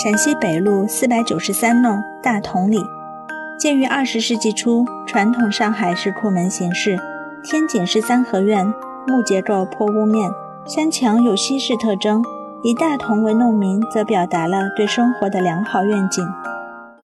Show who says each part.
Speaker 1: 陕西北路四百九十三弄大同里，建于二十世纪初，传统上海式库门形式，天井式三合院，木结构破屋面，三墙有西式特征。以大同为弄名，则表达了对生活的良好愿景。